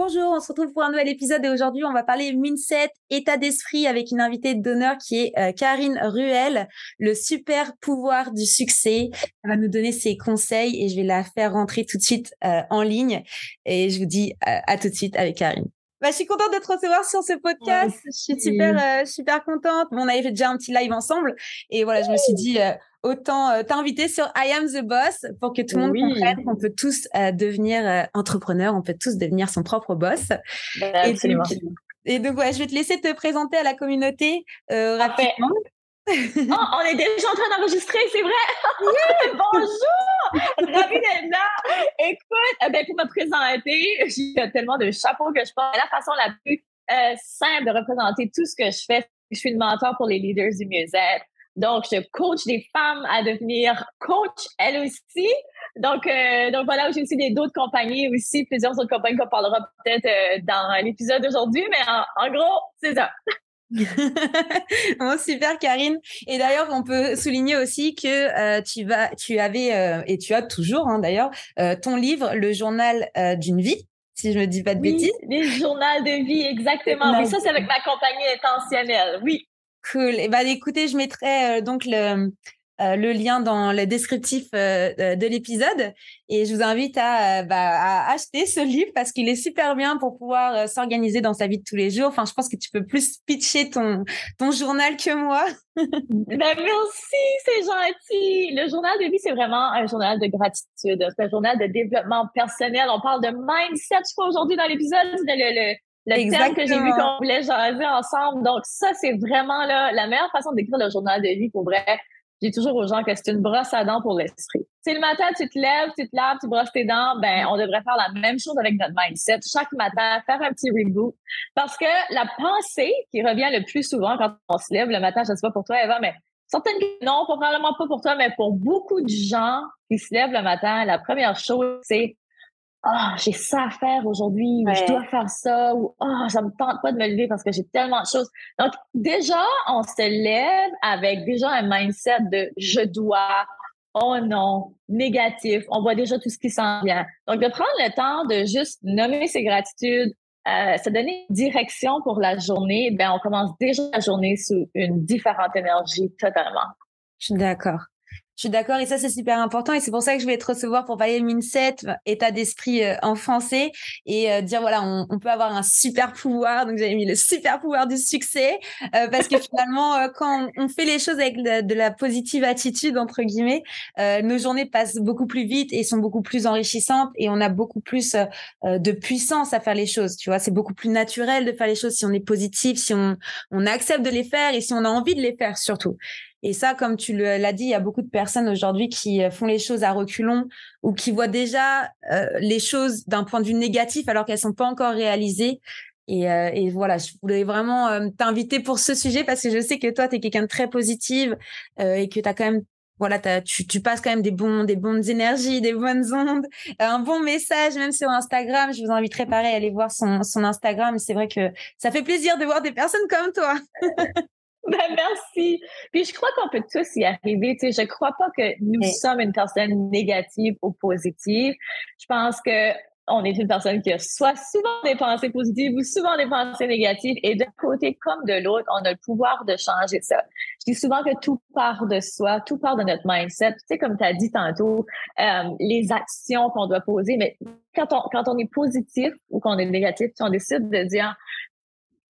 Bonjour, on se retrouve pour un nouvel épisode et aujourd'hui on va parler mindset, état d'esprit avec une invitée d'honneur qui est euh, Karine Ruel, le super pouvoir du succès. Elle va nous donner ses conseils et je vais la faire rentrer tout de suite euh, en ligne et je vous dis euh, à tout de suite avec Karine. Bah, je suis contente de te recevoir sur ce podcast. je suis super, super contente. on avait fait déjà un petit live ensemble. Et voilà, je me suis dit, autant euh, t'inviter sur I Am the Boss pour que tout le monde comprenne qu'on peut tous euh, devenir euh, entrepreneur, on peut tous devenir son propre boss. Ben, absolument. Et donc, ouais, je vais te laisser te présenter à la communauté rapidement. oh, on est déjà en train d'enregistrer, c'est vrai? Oui! Bonjour! Ravi d'être là! Écoute, ben, pour me présenter, j'ai tellement de chapeaux que je porte. La façon la plus simple de représenter tout ce que je fais, je suis une mentor pour les leaders du mieux-être. Donc, je coach des femmes à devenir coach, elles aussi. Donc, euh, donc voilà, j'ai aussi d'autres compagnies aussi, plusieurs autres compagnies qu'on parlera peut-être euh, dans l'épisode d'aujourd'hui, mais en, gros, c'est ça. Bon, super Karine. Et d'ailleurs, on peut souligner aussi que euh, tu vas, tu avais et tu as toujours hein, d'ailleurs ton livre, le journal d'une vie, si je me dis pas de bêtises. Le journal de vie, exactement. Oui, ça c'est avec ma compagnie intentionnelle. Oui. Cool. Et eh ben, écoutez, je mettrai euh, donc le, euh, le lien dans le descriptif euh, de l'épisode et je vous invite à, bah, à acheter ce livre parce qu'il est super bien pour pouvoir s'organiser dans sa vie de tous les jours. Enfin, je pense que tu peux plus pitcher ton ton journal que moi. ben, merci, c'est gentil. Le journal de vie, c'est vraiment un journal de gratitude, c'est un journal de développement personnel. On parle de mindset, je crois, aujourd'hui dans l'épisode, le, le le thème que j'ai vu qu'on voulait jaser ensemble. Donc, ça, c'est vraiment là, la meilleure façon d'écrire le journal de vie pour vrai. J'ai toujours aux gens que c'est une brosse à dents pour l'esprit. Si le matin, tu te lèves, tu te laves, tu brosses tes dents, ben, on devrait faire la même chose avec notre mindset. Chaque matin, faire un petit reboot. Parce que la pensée qui revient le plus souvent quand on se lève le matin, je ne sais pas pour toi, Eva, mais certaines non, probablement pas pour toi, mais pour beaucoup de gens qui se lèvent le matin, la première chose, c'est ah, j'ai ça à faire aujourd'hui, ou je dois faire ça, ou ah, ça me tente pas de me lever parce que j'ai tellement de choses. Donc, déjà, on se lève avec déjà un mindset de je dois, oh non, négatif. On voit déjà tout ce qui s'en vient. Donc, de prendre le temps de juste nommer ses gratitudes, euh, se donner une direction pour la journée, ben, on commence déjà la journée sous une différente énergie totalement. Je suis d'accord. Je suis d'accord et ça c'est super important et c'est pour ça que je vais te recevoir pour parler mindset, état d'esprit euh, en français et euh, dire voilà on, peut avoir un super pouvoir donc j'avais mis le super pouvoir du succès euh, parce que finalement quand on, fait les choses avec de la positive attitude entre guillemets nos journées passent beaucoup plus vite et sont beaucoup plus enrichissantes et on a beaucoup plus de puissance à faire les choses tu vois. C'est beaucoup plus naturel de faire les choses si on est positif si on on accepte de les faire et si on a envie de les faire surtout et ça, comme tu l'as dit, il y a beaucoup de personnes aujourd'hui qui euh, font les choses à reculons ou qui voient déjà euh, les choses d'un point de vue négatif alors qu'elles sont pas encore réalisées. Et, euh, voilà, je voulais vraiment t'inviter pour ce sujet parce que je sais que toi, tu es quelqu'un de très positive et que tu quand même voilà, tu, passes quand même des bons, des bonnes énergies, des bonnes ondes, un bon message, même sur Instagram. Je vous inviterai pareil à aller voir son Instagram. C'est vrai que ça fait plaisir de voir des personnes comme toi. Ben, merci. Puis je crois qu'on peut tous y arriver. Tu sais, je crois pas que nous sommes une personne négative ou positive. Je pense que on est une personne qui a soit souvent des pensées positives ou souvent des pensées négatives. Et d'un côté comme de l'autre, on a le pouvoir de changer ça. Je dis souvent que tout part de soi, tout part de notre mindset. Tu sais, comme tu as dit tantôt, euh, les actions qu'on doit poser. Mais quand on, quand on est positif ou qu'on est négatif, on décide de dire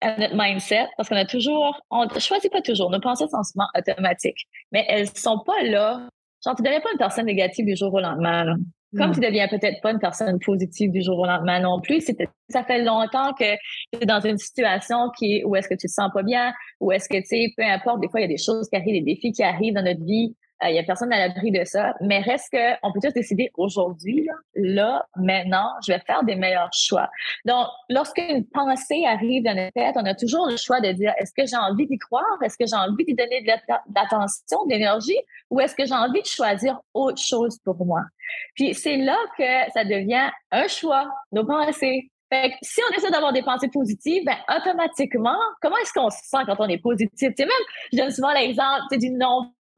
à notre mindset parce qu'on a toujours, on ne choisit pas toujours, nos pensées sont souvent automatiques, mais elles sont pas là. Genre, tu deviens pas une personne négative du jour au lendemain. Comme tu deviens peut-être pas une personne positive du jour au lendemain non plus, ça fait longtemps que tu es dans une situation qui où est-ce que tu te sens pas bien, ou est-ce que, tu sais, peu importe, des fois, il y a des choses qui arrivent, des défis qui arrivent dans notre vie, il y a personne à l'abri de ça. Mais reste que, on peut juste décider aujourd'hui, là, maintenant, je vais faire des meilleurs choix. Donc, lorsqu'une pensée arrive dans notre tête, on a toujours le choix de dire, est-ce que j'ai envie d'y croire? Est-ce que j'ai envie d'y donner de l'attention, de l'énergie? Ou est-ce que j'ai envie de choisir autre chose pour moi? Puis c'est là que ça devient un choix, nos pensées. Fait que si on essaie d'avoir des pensées positives, ben automatiquement, comment est-ce qu'on se sent quand on est positif? Tu sais, même, je donne souvent l'exemple du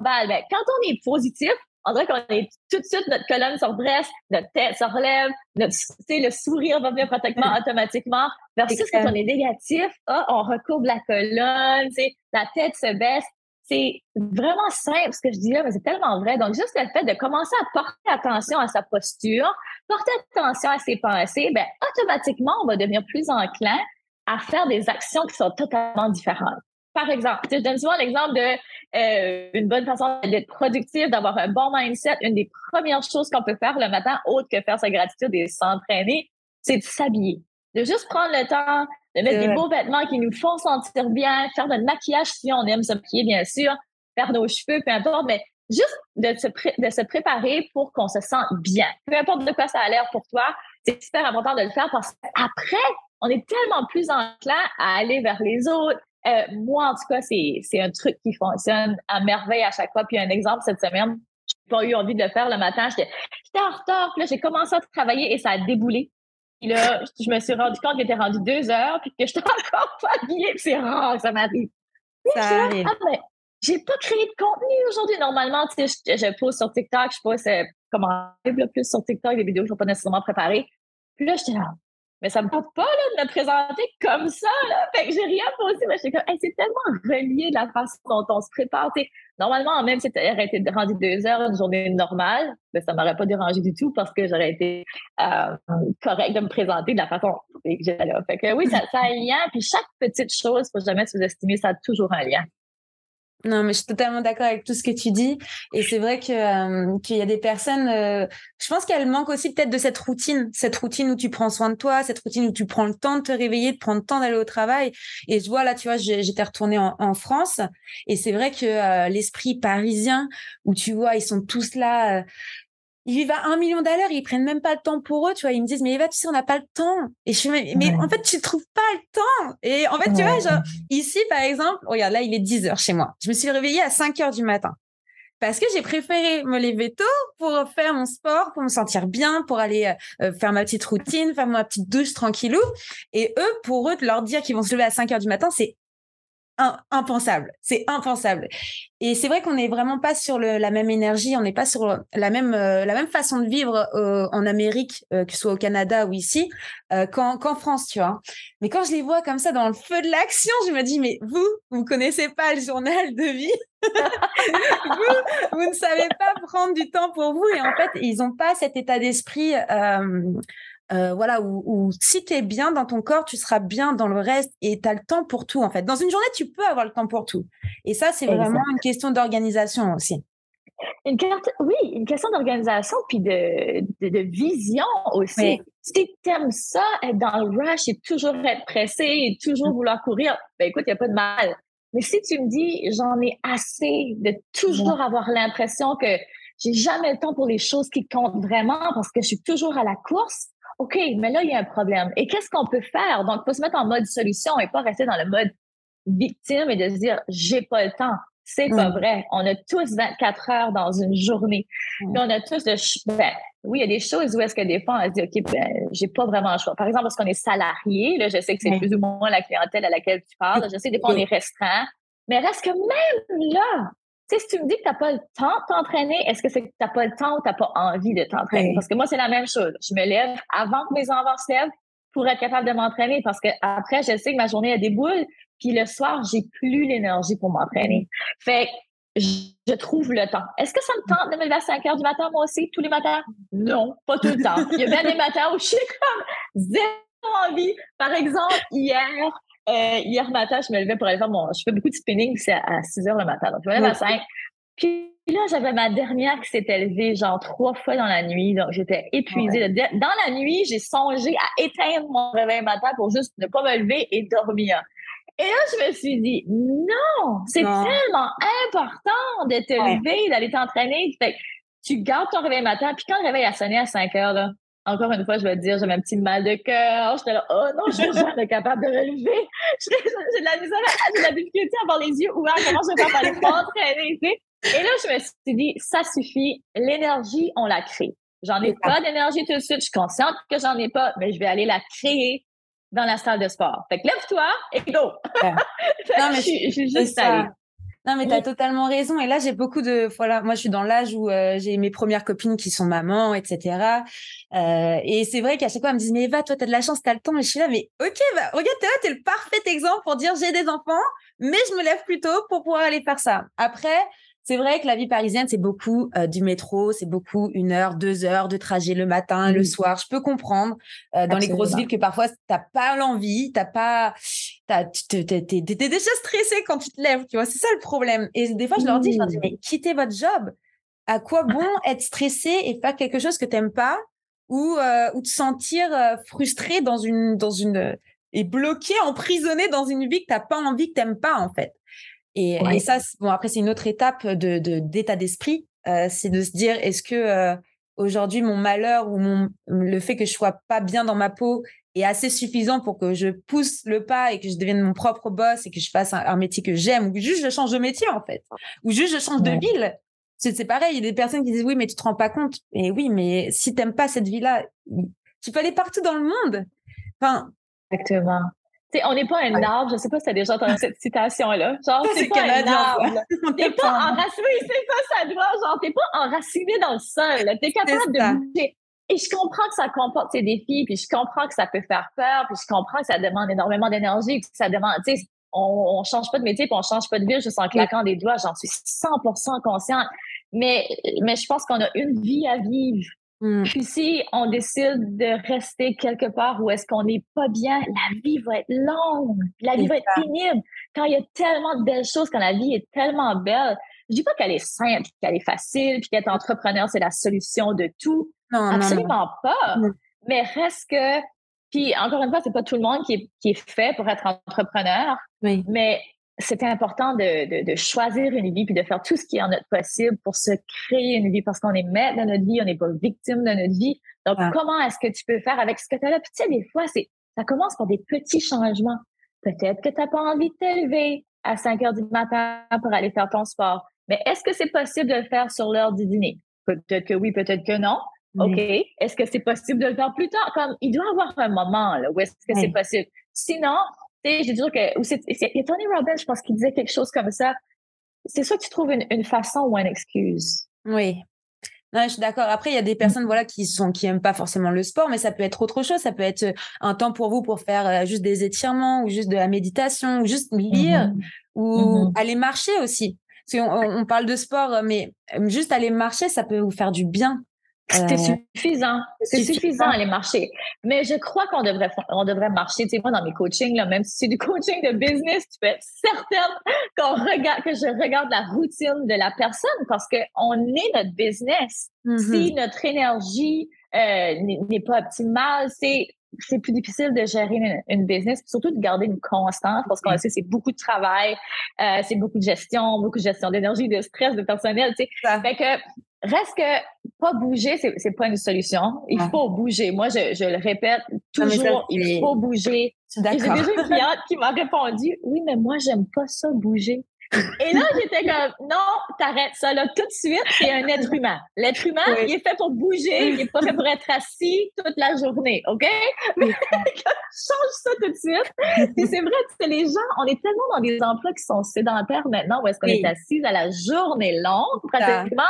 non-verbal. Ben, quand on est positif, on dirait qu'on est tout de suite, notre colonne se redresse, notre tête se relève, notre, le sourire va venir pratiquement automatiquement. Versus quand on est négatif, ah, on recourbe la colonne, la tête se baisse c'est vraiment simple ce que je dis là, mais c'est tellement vrai. Donc, juste le fait de commencer à porter attention à sa posture, porter attention à ses pensées, ben, automatiquement, on va devenir plus enclin à faire des actions qui sont totalement différentes. Par exemple, je donne souvent l'exemple de euh, une bonne façon d'être productif, d'avoir un bon mindset. Une des premières choses qu'on peut faire le matin, autre que faire sa gratitude et s'entraîner, c'est de s'habiller. De juste prendre le temps de mettre des beaux vêtements qui nous font sentir bien, faire notre maquillage si on aime se maquiller, bien sûr, faire nos cheveux, peu importe, mais juste de se, de se préparer pour qu'on se sente bien. Peu importe de quoi ça a l'air pour toi, c'est super important de le faire parce qu'après, on est tellement plus enclin à aller vers les autres. Euh, moi, en tout cas, c'est un truc qui fonctionne à merveille à chaque fois. Puis un exemple cette semaine, j'ai pas eu envie de le faire le matin. J'étais en retard. Puis là, j'ai commencé à travailler et ça a déboulé. Puis là, je me suis rendu compte qu'il était rendu deux heures, puis que j'étais encore pas habillée. C'est rare, ça m'arrive. Ça arrive. Ah, ben, j'ai pas créé de contenu aujourd'hui. Normalement, tu sais, je, pose sur TikTok, je pose euh, comment plus sur TikTok, des vidéos que je ne pas nécessairement préparées. Puis là, j'étais là, mais ça me tente pas là, de me présenter comme ça. Là. Fait que j'ai rien posé, mais j'étais comme, c'est tellement relié de la façon dont on se prépare. normalement, même si tu aurais été rendu deux heures une journée normale, ben, ça m'aurait pas dérangé du tout parce que j'aurais été euh, correct de me présenter de la façon que j'étais là. Fait que oui, ça, ça a un lien. Puis chaque petite chose, faut jamais sous-estimer, ça a toujours un lien. Non, mais je suis totalement d'accord avec tout ce que tu dis. Et c'est vrai que euh, qu'il y a des personnes, euh, je pense qu'elles manquent aussi peut-être de cette routine, cette routine où tu prends soin de toi, cette routine où tu prends le temps de te réveiller, de prendre le temps d'aller au travail. Et je vois là, tu vois, j'étais retournée en, France, et c'est vrai que euh, l'esprit parisien, où tu vois, ils sont tous là ils vivent à un million d'heure, ils prennent même pas le temps pour eux, tu vois. Ils me disent, mais Eva, tu sais, on n'a pas le temps. Et je suis, mais, en fait, tu trouves pas le temps. Et en fait, tu vois, genre, ici, par exemple, regarde, là, il est 10 heures chez moi. Je me suis réveillée à 5 heures du matin. Parce que j'ai préféré me lever tôt pour faire mon sport, pour me sentir bien, pour aller euh, euh, faire ma petite routine, faire ma petite douche tranquillou. Et eux, pour eux, de leur dire qu'ils vont se lever à 5 heures du matin, c'est impensable. C'est impensable. Et c'est vrai qu'on n'est vraiment pas sur la même énergie, on n'est pas sur la même euh, la même façon de vivre euh, en Amérique, euh, que ce soit au Canada ou ici, qu'en France, tu vois. Mais quand je les vois comme ça dans le feu de l'action, je me dis mais vous, vous connaissez pas le journal de vie? vous, vous ne savez pas prendre du temps pour vous et en fait, ils n'ont pas cet état d'esprit euh, voilà, où, si tu es bien dans ton corps, tu seras bien dans le reste et tu as le temps pour tout, en fait. Dans une journée, tu peux avoir le temps pour tout. Et ça, c'est vraiment une question d'organisation aussi. Une carte, oui, une question d'organisation puis de, de, vision aussi. Si tu aimes ça, être dans le rush et toujours être pressé et toujours vouloir courir, ben écoute, il n'y a pas de mal. Mais si tu me dis, j'en ai assez de toujours avoir l'impression que j'ai jamais le temps pour les choses qui comptent vraiment parce que je suis toujours à la course, OK, mais là, il y a un problème. Et qu'est-ce qu'on peut faire? Donc, il faut se mettre en mode solution et pas rester dans le mode victime et de se dire, j'ai pas le temps. C'est pas vrai. On a tous 24 heures dans une journée. on a tous de, ben, oui, il y a des choses où est-ce que des fois, on se dit, OK, ben, j'ai pas vraiment le choix. Par exemple, parce qu'on est salarié, là, je sais que c'est plus ou moins la clientèle à laquelle tu parles. Je sais que des fois, on est restreint. Mais reste que même là, si tu me dis que tu n'as pas le temps de t'entraîner, est-ce que c'est que tu n'as pas le temps ou tu n'as pas envie de t'entraîner? Parce que moi, c'est la même chose. Je me lève avant que mes enfants se lèvent pour être capable de m'entraîner parce que après, je sais que ma journée a des boules, puis le soir, j'ai plus l'énergie pour m'entraîner. Fait que je trouve le temps. Est-ce que ça me tente de me lever à 5 heures du matin, moi aussi, tous les matins? Non, pas tout le temps. Il y a bien des matins où je suis comme zéro envie. Par exemple, hier, euh, hier matin, je me levais pour aller faire mon. Je fais beaucoup de spinning, c'est à, 6 heures le matin. Donc, je me lève à 5. Puis là, j'avais ma dernière qui s'était levée genre trois fois dans la nuit. Donc, j'étais épuisée. Dans la nuit, j'ai songé à éteindre mon réveil matin pour juste ne pas me lever et dormir. Et là, je me suis dit, non, c'est tellement important de te lever, d'aller t'entraîner. tu gardes ton réveil matin, puis quand le réveil a sonné à 5 heures, là, encore une fois, je vais te dire, j'ai un petit mal de cœur. J'étais là, oh non, je suis jamais capable de relever. J'ai de la misère, j'ai de la difficulté à avoir les yeux ouverts. Comment je vais faire pour aller m'entraîner, Et là, je me suis dit, ça suffit. L'énergie, on la crée. J'en ai pas d'énergie tout de suite. Je suis consciente que j'en ai pas, mais je vais aller la créer dans la salle de sport. Fait que lève-toi et go! non, mais je, suis juste allée. Non, mais tu as totalement raison. Et là, j'ai beaucoup de. Voilà, moi, je suis dans l'âge où euh, j'ai mes premières copines qui sont mamans, etc. Euh, et c'est vrai qu'à chaque fois, elles me disent Mais Eva, toi, tu as de la chance, tu as le temps. Et je suis là, mais OK, bah, regarde, tu es le parfait exemple pour dire J'ai des enfants, mais je me lève plus tôt pour pouvoir aller faire ça. Après, c'est vrai que la vie parisienne, c'est beaucoup euh, du métro, c'est beaucoup une heure, deux heures de trajet le matin, le soir. Je peux comprendre euh, dans les grosses villes que parfois t'as pas l'envie, t'as pas, t'es, déjà stressé quand tu te lèves, tu vois. C'est ça le problème. Et des fois, je leur dis, je leur dis, mais quittez votre job. À quoi bon être stressé et faire quelque chose que t'aimes pas ou euh, ou te sentir frustré dans une dans une et bloqué, emprisonné dans une vie que t'as pas envie, que t'aimes pas en fait? Et, ça, bon, après, c'est une autre étape de, d'état d'esprit. Euh, c'est de se dire, est-ce que euh, aujourd'hui, mon malheur ou mon, le fait que je sois pas bien dans ma peau est assez suffisant pour que je pousse le pas et que je devienne mon propre boss et que je fasse un, métier que j'aime ou juste je change de métier, en fait? Ou juste je change de ville? C'est, c'est pareil, il y a des personnes qui disent, oui, mais tu te rends pas compte. Et oui, mais si t'aimes pas cette vie-là, tu peux aller partout dans le monde. Enfin, Exactement on n'est pas un arbre, je sais pas si tu as déjà entendu cette citation-là. Genre, c'est pas un arbre. T'es pas enraciné, c'est pas ça doit, genre, t'es pas enraciné dans le sol. T'es capable de bouger. Et je comprends que ça comporte ses défis, puis je comprends que ça peut faire peur, puis je comprends que ça demande énormément d'énergie, que ça demande, tu sais, on, on change pas de métier, puis on change pas de vie juste en claquant des doigts, j'en suis 100% consciente. Mais, mais je pense qu'on a une vie à vivre. Mmh. Puis si on décide de rester quelque part où est-ce qu'on n'est pas bien, la vie va être longue, la vie va être pénible. Quand il y a tellement de belles choses, quand la vie est tellement belle, je dis pas qu'elle est simple, qu'elle est facile, puis qu'être entrepreneur c'est la solution de tout. Non, Absolument pas. Mais reste que, puis encore une fois, c'est pas tout le monde qui est, qui est fait pour être entrepreneur. Oui. Mais c'est important de, de, choisir une vie puis de faire tout ce qui est en notre possible pour se créer une vie parce qu'on est maître de notre vie, on n'est pas victime de notre vie. Donc, comment est-ce que tu peux faire avec ce que tu as là? Puis, tu sais, des fois, c'est, ça commence par des petits changements. Peut-être que tu n'as pas envie de t'élever à 5 heures du matin pour aller faire ton sport. Mais est-ce que c'est possible de le faire sur l'heure du dîner? Peut-être que oui, peut-être que non. OK. Est-ce que c'est possible de le faire plus tard? Comme, il doit y avoir un moment, là, où est-ce que c'est possible? Sinon, sais, j'ai toujours que, c'est, il y a Tony Robbins, je pense, qui disait quelque chose comme ça. C'est soit tu trouves une, façon ou une excuse. Oui. Non, je suis d'accord. Après, il y a des personnes, voilà, qui sont, qui aiment pas forcément le sport, mais ça peut être autre chose. Ça peut être un temps pour vous pour faire euh, juste des étirements ou juste de la méditation ou juste lire mm-hmm. ou mm-hmm. aller marcher aussi. Parce qu'on on parle de sport, mais euh, juste aller marcher, ça peut vous faire du bien. C'est euh, suffisant. C'est suffisant à aller marcher. Mais je crois qu'on devrait, on devrait marcher. Tu sais, moi, dans mes coachings, là, même si c'est du coaching de business, tu peux être certaine qu'on regarde, que je regarde la routine de la personne parce qu'on est notre business. Si mm-hmm. notre énergie euh, n'est pas optimale, c'est c'est plus difficile de gérer une, une, business, surtout de garder une constance parce qu'on sait c'est beaucoup de travail, euh, c'est beaucoup de gestion, beaucoup de gestion d'énergie, de stress, de personnel, tu sais. Fait que reste que pas bouger, c'est, c'est pas une solution. Il faut bouger. Moi, je, je le répète toujours, il faut bouger. J'ai déjà une cliente qui m'a répondu, oui, mais moi, j'aime pas ça bouger. Et là, j'étais comme, non, t'arrêtes ça là tout de suite, c'est un être humain. L'être humain, il est fait pour bouger, il est pas fait pour être assis toute la journée, OK? Mais change ça tout de suite. Et c'est vrai que les gens, on est tellement dans des emplois qui sont sédentaires maintenant, où est-ce qu'on est assis à la journée longue, pratiquement,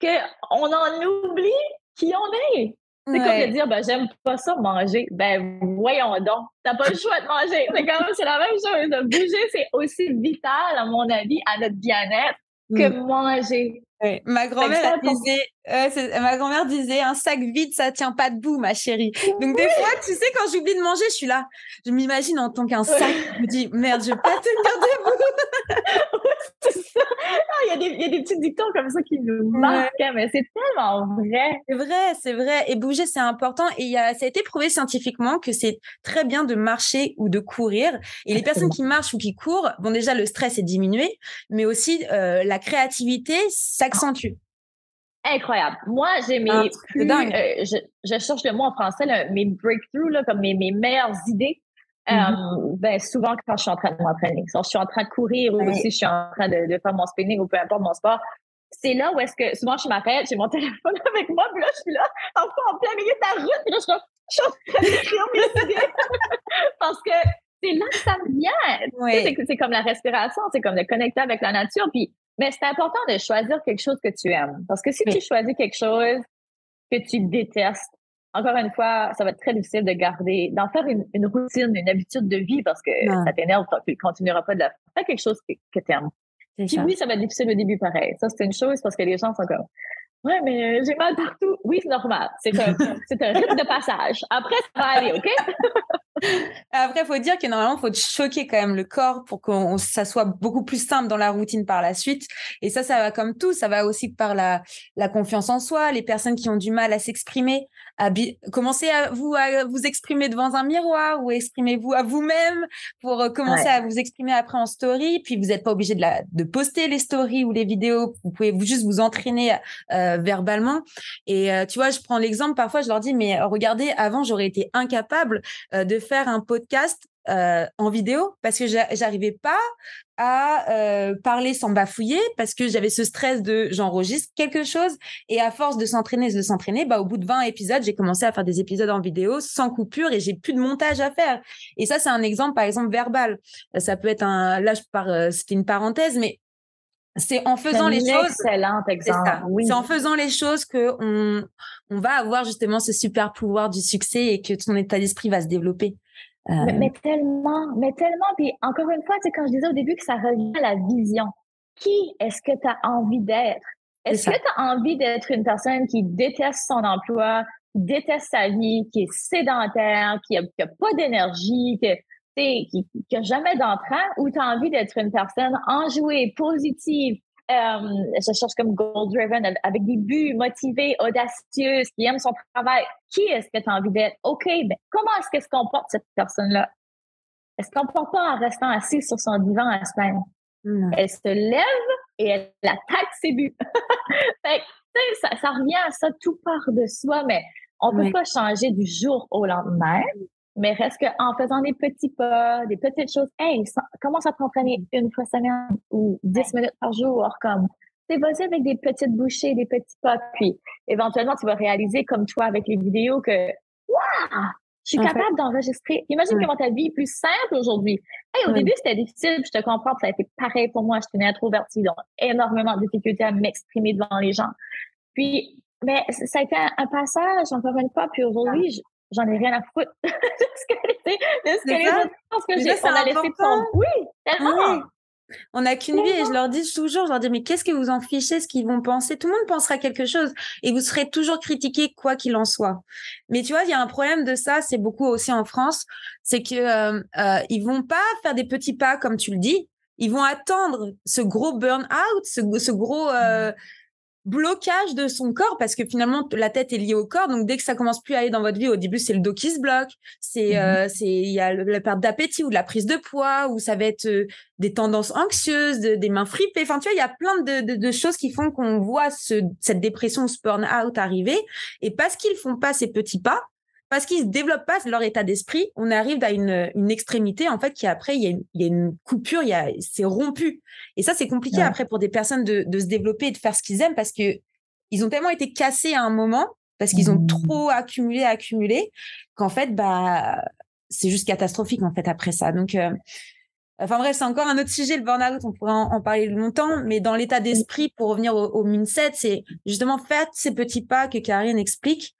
qu'on en oublie qui on est. C'est comme de dire, ben, j'aime pas ça manger. Ben, voyons donc. T'as pas le choix de manger. C'est comme, c'est la même chose. De bouger, c'est aussi vital, à mon avis, à notre bien-être que mm. manger. Ma grand-mère disait, ma grand-mère disait, un sac vide, ça tient pas debout, ma chérie. Donc des fois, tu sais, quand j'oublie de manger, je suis là. Je m'imagine en tant qu'un sac. Je me dis, merde, je vais pas tenir debout. Ah, il, y a des, petits dictons comme ça qui nous marquent, mais c'est tellement vrai. C'est vrai, c'est vrai. Et bouger, c'est important. Et y a, ça a été prouvé scientifiquement que c'est très bien de marcher ou de courir. Et les personnes qui marchent ou qui courent, bon, déjà, le stress est diminué, mais aussi euh, la créativité s'accentue. Incroyable. Moi, j'ai mes ah, plus, euh, je, cherche le mot en français, mes breakthroughs, là, comme mes, mes meilleures idées. Mm-hmm. Euh, ben, souvent, quand je suis en train de m'entraîner, je suis en train de courir ou si je suis en train de, de, faire mon spinning ou peu importe mon sport, c'est là où est-ce que souvent je m'arrête, j'ai mon téléphone avec moi, puis là, je suis là, en plein milieu de la route, puis là, je, suis en train d'écrire mes idées. Parce que c'est là que ça me vient. C'est comme la respiration, c'est comme de connecter avec la nature. Puis, mais c'est important de choisir quelque chose que tu aimes. Parce que si tu choisis quelque chose que tu détestes, encore une fois, ça va être très difficile de garder, d'en faire une, routine, une habitude de vie parce que ça t'énerve, tu ne continueras pas de la faire quelque chose que, que tu aimes. Puis oui, ça va être difficile au début pareil. Ça, c'est une chose parce que les gens sont comme Ouais, mais j'ai mal partout. Oui, c'est normal. C'est un, c'est un rythme de passage. Après, ça va aller, OK? Après, il faut dire que normalement, il faut choquer quand même le corps pour que ça soit beaucoup plus simple dans la routine par la suite. Et ça, ça va comme tout. Ça va aussi par la, la confiance en soi, les personnes qui ont du mal à s'exprimer. À commencez à vous, à vous exprimer devant un miroir ou exprimez-vous à vous-même pour euh, commencer à vous exprimer après en story. Puis, vous n'êtes pas obligé de, la, de poster les stories ou les vidéos. Vous pouvez vous, juste vous entraîner euh, verbalement. Et euh, tu vois, je prends l'exemple, parfois, je leur dis, mais regardez, avant, j'aurais été incapable de faire un podcast euh, en vidéo parce que j'arrivais pas à euh, parler sans bafouiller parce que j'avais ce stress de j'enregistre quelque chose et à force de s'entraîner de s'entraîner bah au bout de 20 épisodes j'ai commencé à faire des épisodes en vidéo sans coupure et j'ai plus de montage à faire et ça c'est un exemple par exemple verbal ça peut être un là je pars euh, c'était une parenthèse mais c'est en faisant les choses. Exemple. C'est en faisant les choses que on, on va avoir justement ce super pouvoir du succès et que ton état d'esprit va se développer. Euh, mais, tellement, mais tellement. Puis encore une fois, c'est quand je disais au début que ça revient à la vision. Qui est-ce que tu as envie d'être? Est-ce que tu as envie d'être une personne qui déteste son emploi, qui déteste sa vie, qui est sédentaire, qui a, pas d'énergie, qui, qui, qui a jamais d'entrain, ou tu as envie d'être une personne enjouée, positive, je cherche comme goal driven avec des buts motivés, audacieux, qui aime son travail. Qui est-ce que tu as envie d'être? OK, mais comment est-ce qu'elle se comporte cette personne-là? Elle se comporte pas en restant assise sur son divan à se Elle se lève et elle attaque ses buts. fait, ça, ça revient à ça tout part de soi, mais on peut pas changer du jour au lendemain. Mais reste qu'en faisant des petits pas, des petites choses, hey, commence à t'entraîner une fois semaine ou dix minutes par jour, comme, c'est vas avec des petites bouchées, des petits pas, puis éventuellement, tu vas réaliser, comme toi avec les vidéos, que, waouh, je suis capable d'enregistrer. Imagine comment ta vie est plus simple aujourd'hui. Hey, au début, c'était difficile, je te comprends, ça a été pareil pour moi. Je suis une introvertie, donc énormément de difficultés à m'exprimer devant les gens. Puis, mais ça a été un, passage, encore une fois, puis aujourd'hui, j'en ai rien à foutre de ce que, de ce que les autres pensent que j'ai. On a laissé prendre. Oui, tellement. On n'a qu'une vie et je leur dis toujours, je leur dis, mais qu'est-ce que vous en fichez, ce qu'ils vont penser? Tout le monde pensera quelque chose et vous serez toujours critiqué quoi qu'il en soit. Mais tu vois, il y a un problème de ça, c'est beaucoup aussi en France, c'est que euh, euh, ils vont pas faire des petits pas comme tu le dis, ils vont attendre ce gros burn-out, ce, ce, gros... Euh, blocage de son corps parce que finalement la tête est liée au corps donc dès que ça commence plus à aller dans votre vie au début c'est le dos qui se bloque c'est mmh euh, c'est il y a la perte d'appétit ou de la prise de poids ou ça va être euh, des tendances anxieuses des mains fripées enfin tu vois il y a plein de, de, choses qui font qu'on voit ce, cette dépression ce burn out arriver et parce qu'ils font pas ces petits pas parce qu'ils ne développent pas leur état d'esprit, on arrive à une, une, extrémité, en fait, qui après, il y a une, il y a une coupure, il y a, c'est rompu. Et ça, c'est compliqué après pour des personnes de, de, se développer et de faire ce qu'ils aiment parce que ils ont tellement été cassés à un moment, parce qu'ils ont mmh. trop accumulé, accumulé, qu'en fait, bah, c'est juste catastrophique, en fait, après ça. Donc, euh, Enfin bref, c'est encore un autre sujet, le burn-out, on pourrait en, parler longtemps, mais dans l'état d'esprit, pour revenir au, au mindset, c'est justement faire ces petits pas que Karine explique,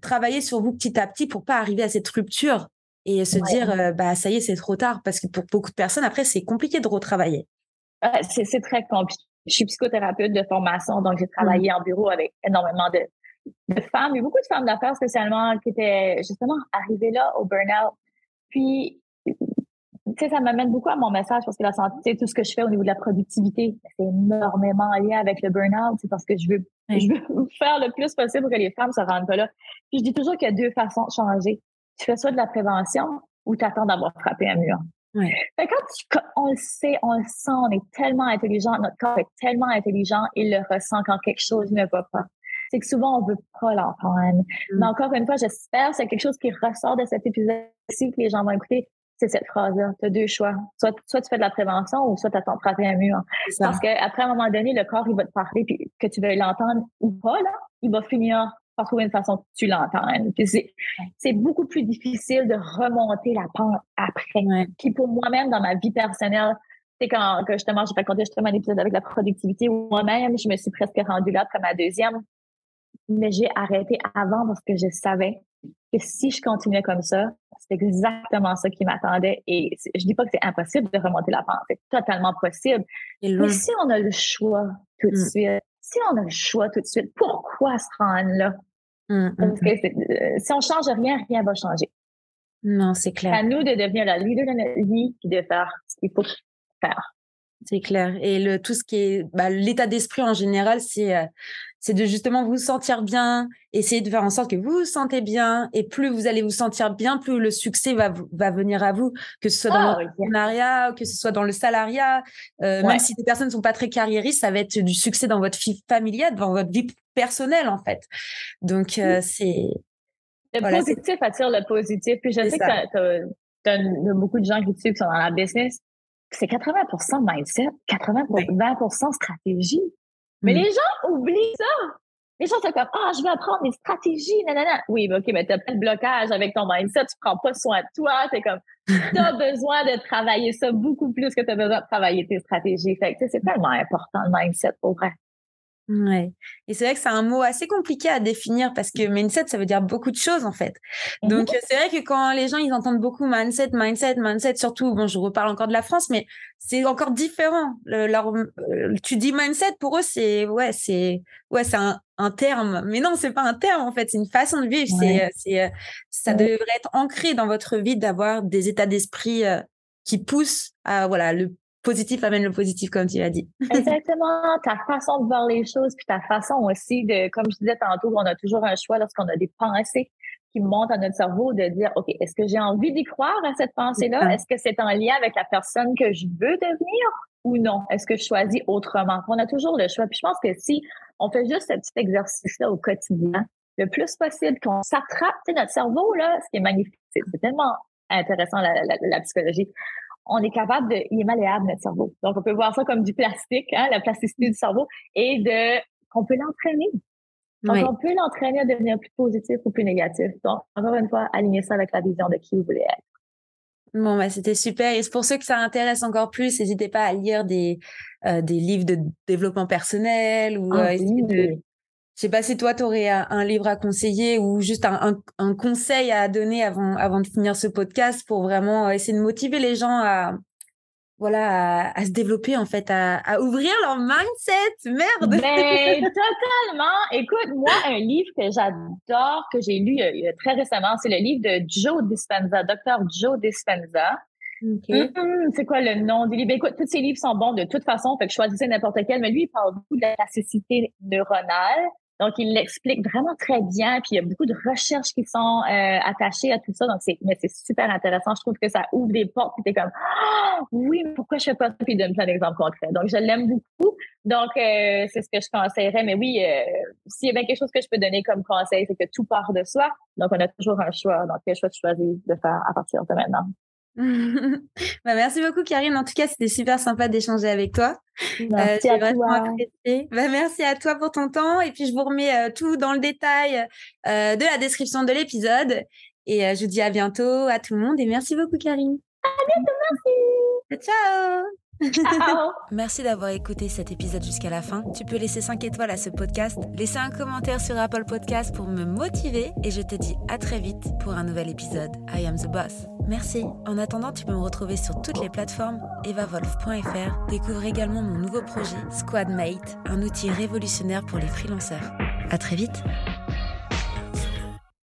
travailler sur vous petit à petit pour pas arriver à cette rupture et se dire euh, bah ça y est c'est trop tard parce que pour beaucoup de personnes après c'est compliqué de retravailler. c'est très compliqué. Je suis psychothérapeute de formation donc j'ai travaillé mmh. en bureau avec énormément de, de femmes et beaucoup de femmes d'affaires spécialement qui étaient justement arrivées là au burn-out. Puis sais, ça m'amène beaucoup à mon message parce que la santé, tout ce que je fais au niveau de la productivité, c'est énormément lié avec le burn-out. C'est parce que je veux, je veux faire le plus possible pour que les femmes se rendent pas là. Puis je dis toujours qu'il y a deux façons de changer. Tu fais soit de la prévention ou tu attends d'avoir frappé un mur. Ouais. Fait quand on le sait, on le sent, on est tellement intelligent, notre corps est tellement intelligent, il le ressent quand quelque chose ne va pas. C'est que souvent, on veut pas l'entendre. Mm. Mais encore une fois, j'espère c'est quelque chose qui ressort de cet épisode-ci que les gens vont écouter c'est cette phrase-là. Tu as deux choix. Soit, soit tu fais de la prévention ou soit tu attends frapper un mur. Parce qu'après, à un moment donné, le corps, il va te parler, puis que tu veux l'entendre ou pas, là, il va finir par trouver une façon que tu l'entendes. c'est beaucoup plus difficile de remonter la pente après. Puis pour moi-même, dans ma vie personnelle, c'est quand que justement, j'ai raconté justement un épisode avec la productivité où moi-même, je me suis presque rendue là après ma deuxième. Mais j'ai arrêté avant parce que je savais que si je continuais comme ça, c'est exactement ça qui m'attendait. Et je dis pas que c'est impossible de remonter la pente. C'est totalement possible. Mais si on a le choix tout de mm. suite, si on a le choix tout de suite, pourquoi se rendre là? Mm, mm, Parce que euh, si on change rien, rien va changer. Non, c'est clair. À nous de devenir la leader de notre vie et de faire ce qu'il faut faire. C'est clair. Et le, tout ce qui est bah, l'état d'esprit en général, c'est euh, c'est de justement vous sentir bien, essayer de faire en sorte que vous vous sentez bien. Et plus vous allez vous sentir bien, plus le succès va, va venir à vous, que ce soit dans ah, l'entrepreneuriat, que ce soit dans le salariat. Euh, même si des personnes ne sont pas très carriéristes, ça va être du succès dans votre vie familiale, dans votre vie personnelle, en fait. Donc, euh, c'est... Le positif attire le positif. Puis je sais que tu as, beaucoup de gens qui, qui sont dans la business c'est 80 mindset, 80 20 stratégie. Mais mm. les gens oublient ça. Les gens sont comme, ah, je vais apprendre des stratégies, nanana. Oui, mais OK, mais t'as pas de blocage avec ton mindset, tu prends pas soin de toi, c'est comme, t'as besoin de travailler ça beaucoup plus que t'as besoin de travailler tes stratégies. Fait que, c'est tellement important, le mindset, pour vrai. Ouais. Et c'est vrai que c'est un mot assez compliqué à définir parce que mindset, ça veut dire beaucoup de choses en fait. Mmh Donc c'est vrai que quand les gens ils entendent beaucoup mindset, mindset, mindset, surtout, bon, je reparle encore de la France, mais c'est encore différent. Le, leur, euh, tu dis mindset pour eux, c'est ouais, c'est ouais, c'est un, un, terme, mais non, c'est pas un terme en fait, c'est une façon de vivre. C'est, c'est, ça devrait être ancré dans votre vie d'avoir des états d'esprit euh, qui poussent à voilà le positif amène le positif, comme tu l'as dit. Exactement. Ta façon de voir les choses, puis ta façon aussi de, comme je disais tantôt, on a toujours un choix lorsqu'on a des pensées qui montent à notre cerveau de dire, OK, est-ce que j'ai envie d'y croire à cette pensée-là? Est-ce que c'est en lien avec la personne que je veux devenir ou non? Est-ce que je choisis autrement? On a toujours le choix. Puis je pense que si on fait juste ce petit exercice-là au quotidien, le plus possible qu'on s'attrape, notre cerveau, là, ce qui est magnifique, c'est tellement intéressant la psychologie on est capable de, il est malléable notre cerveau. Donc on peut voir ça comme du plastique, hein, la plasticité du cerveau, et de qu'on peut l'entraîner. Donc on peut l'entraîner à devenir plus positif ou plus négatif. Donc encore une fois, aligner ça avec la vision de qui vous voulez être. Bon, bah, c'était super. Et pour ceux que ça intéresse encore plus, n'hésitez pas à lire des, euh, des livres de développement personnel ou ah, euh, de, je sais pas si toi, tu aurais un, livre à conseiller ou juste un, un, conseil à donner avant, avant de finir ce podcast pour vraiment euh, essayer de motiver les gens à, voilà, à, se développer, en fait, à, à, ouvrir leur mindset. Merde! Mais totalement. Écoute, moi, un livre que j'adore, que j'ai lu euh, très récemment, c'est le livre de Joe Dispenza, docteur Joe Dispenza. Okay. Hum, c'est quoi le nom du livre? Écoute, tous ces livres sont bons de toute façon, fait que je choisissais n'importe quel, mais lui, il parle beaucoup de la plasticité neuronale. Donc, il l'explique vraiment très bien. Puis, il y a beaucoup de recherches qui sont euh, attachées à tout ça. Donc, c'est, mais c'est super intéressant. Je trouve que ça ouvre des portes. Puis, t'es comme, ah, oui, mais pourquoi je fais pas ça? Puis, il donne plein d'exemples concrets. Donc, je l'aime beaucoup. Donc, euh, c'est ce que je conseillerais. Mais oui, euh, s'il y a bien quelque chose que je peux donner comme conseil, c'est que tout part de soi. Donc, on a toujours un choix. Donc, quel choix tu choisis de faire à partir de maintenant? Bah, merci beaucoup, Karine. En tout cas, c'était super sympa d'échanger avec toi. Merci, euh, à toi. Bah, merci à toi pour ton temps. Et puis, je vous remets euh, tout dans le détail euh, de la description de l'épisode. Et je vous dis à bientôt à tout le monde. Et merci beaucoup, Karine. À bientôt, merci. Merci d'avoir écouté cet épisode jusqu'à la fin. Tu peux laisser 5 étoiles à ce podcast, laisser un commentaire sur Apple Podcast pour me motiver et je te dis à très vite pour un nouvel épisode. I am the boss. Merci. En attendant, tu peux me retrouver sur toutes les plateformes evavolf.fr. Découvre également mon nouveau projet Squadmate, un outil révolutionnaire pour les freelanceurs. À très vite.